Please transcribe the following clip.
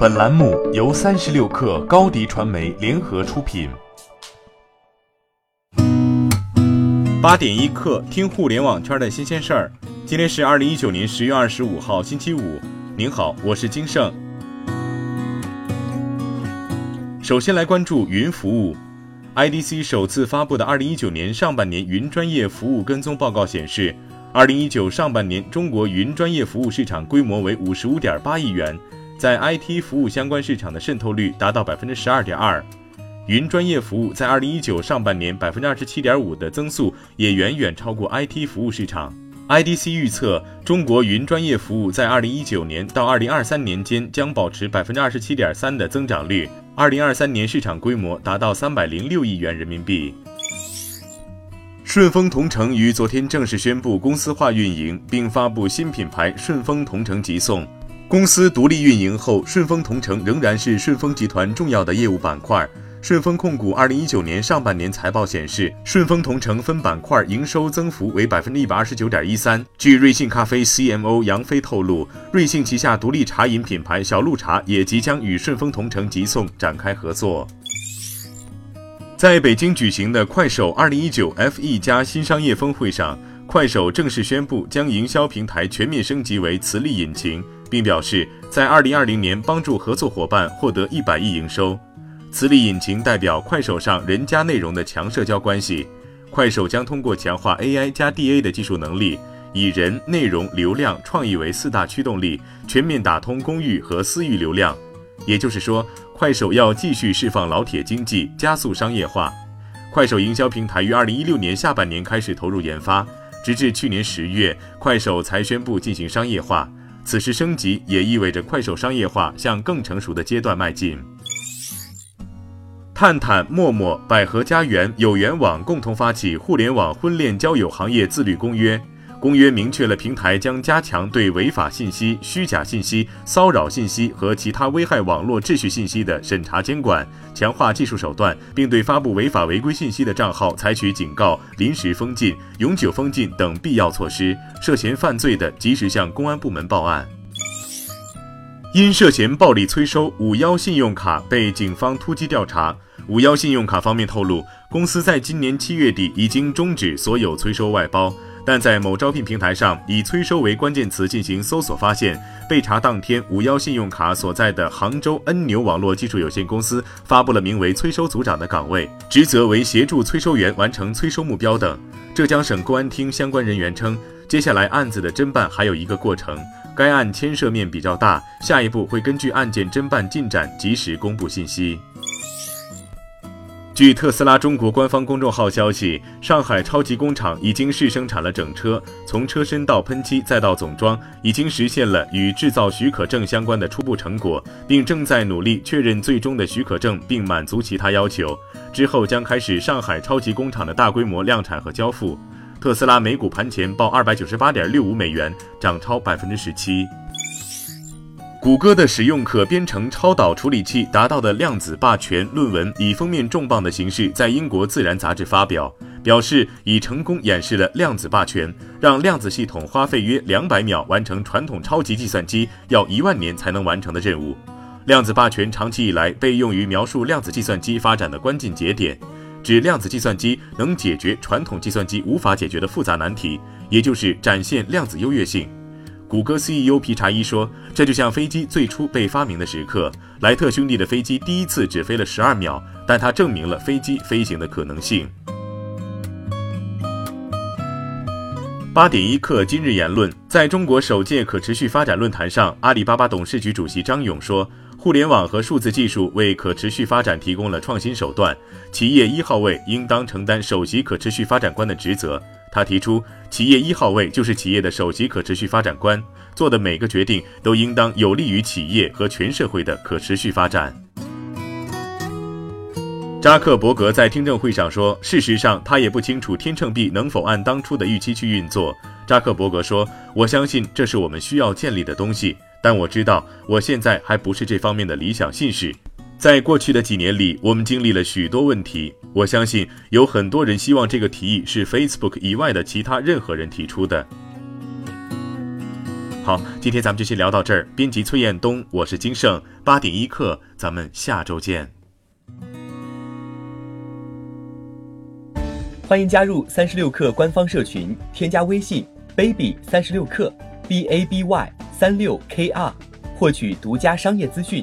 本栏目由三十六氪高低传媒联合出品。八点一刻，听互联网圈的新鲜事儿。今天是二零一九年十月二十五号，星期五。您好，我是金盛。首先来关注云服务。IDC 首次发布的二零一九年上半年云专业服务跟踪报告显示，二零一九上半年中国云专业服务市场规模为五十五点八亿元。在 IT 服务相关市场的渗透率达到百分之十二点二，云专业服务在二零一九上半年百分之二十七点五的增速也远远超过 IT 服务市场。IDC 预测，中国云专业服务在二零一九年到二零二三年间将保持百分之二十七点三的增长率，二零二三年市场规模达到三百零六亿元人民币。顺丰同城于昨天正式宣布公司化运营，并发布新品牌顺丰同城急送。公司独立运营后，顺丰同城仍然是顺丰集团重要的业务板块。顺丰控股二零一九年上半年财报显示，顺丰同城分板块营收增幅为百分之一百二十九点一三。据瑞幸咖啡 CMO 杨飞透露，瑞幸旗下独立茶饮品牌小鹿茶也即将与顺丰同城急送展开合作。在北京举行的快手二零一九 FE 加新商业峰会上，快手正式宣布将营销平台全面升级为磁力引擎。并表示，在二零二零年帮助合作伙伴获得一百亿营收。磁力引擎代表快手上人加内容的强社交关系。快手将通过强化 AI 加 DA 的技术能力，以人、内容、流量、创意为四大驱动力，全面打通公域和私域流量。也就是说，快手要继续释放老铁经济，加速商业化。快手营销平台于二零一六年下半年开始投入研发，直至去年十月，快手才宣布进行商业化。此时升级也意味着快手商业化向更成熟的阶段迈进。探探、陌陌、百合家园、有缘网共同发起互联网婚恋交友行业自律公约。公约明确了平台将加强对违法信息、虚假信息、骚扰信息和其他危害网络秩序信息的审查监管，强化技术手段，并对发布违法违规信息的账号采取警告、临时封禁、永久封禁等必要措施。涉嫌犯罪的，及时向公安部门报案。因涉嫌暴力催收，五幺信用卡被警方突击调查。五幺信用卡方面透露，公司在今年七月底已经终止所有催收外包。但在某招聘平台上以催收为关键词进行搜索，发现被查当天，五幺信用卡所在的杭州恩牛网络技术有限公司发布了名为“催收组长”的岗位，职责为协助催收员完成催收目标等。浙江省公安厅相关人员称，接下来案子的侦办还有一个过程，该案牵涉面比较大，下一步会根据案件侦办进展及时公布信息。据特斯拉中国官方公众号消息，上海超级工厂已经试生产了整车，从车身到喷漆再到总装，已经实现了与制造许可证相关的初步成果，并正在努力确认最终的许可证并满足其他要求。之后将开始上海超级工厂的大规模量产和交付。特斯拉每股盘前报二百九十八点六五美元，涨超百分之十七。谷歌的使用可编程超导处理器达到的量子霸权论文以封面重磅的形式在英国自然杂志发表，表示已成功演示了量子霸权，让量子系统花费约两百秒完成传统超级计算机要一万年才能完成的任务。量子霸权长期以来被用于描述量子计算机发展的关键节点，指量子计算机能解决传统计算机无法解决的复杂难题，也就是展现量子优越性。谷歌 CEO 皮查伊说：“这就像飞机最初被发明的时刻，莱特兄弟的飞机第一次只飞了十二秒，但它证明了飞机飞行的可能性。”八点一刻，今日言论：在中国首届可持续发展论坛上，阿里巴巴董事局主席张勇说：“互联网和数字技术为可持续发展提供了创新手段，企业一号位应当承担首席可持续发展官的职责。”他提出，企业一号位就是企业的首席可持续发展官，做的每个决定都应当有利于企业和全社会的可持续发展。扎克伯格在听证会上说：“事实上，他也不清楚天秤币能否按当初的预期去运作。”扎克伯格说：“我相信这是我们需要建立的东西，但我知道我现在还不是这方面的理想信使。”在过去的几年里，我们经历了许多问题。我相信有很多人希望这个提议是 Facebook 以外的其他任何人提出的。好，今天咱们就先聊到这儿。编辑崔彦东，我是金盛，八点一刻，咱们下周见。欢迎加入三十六氪官方社群，添加微信 baby 三十六氪 b a b y 三六 k r，获取独家商业资讯，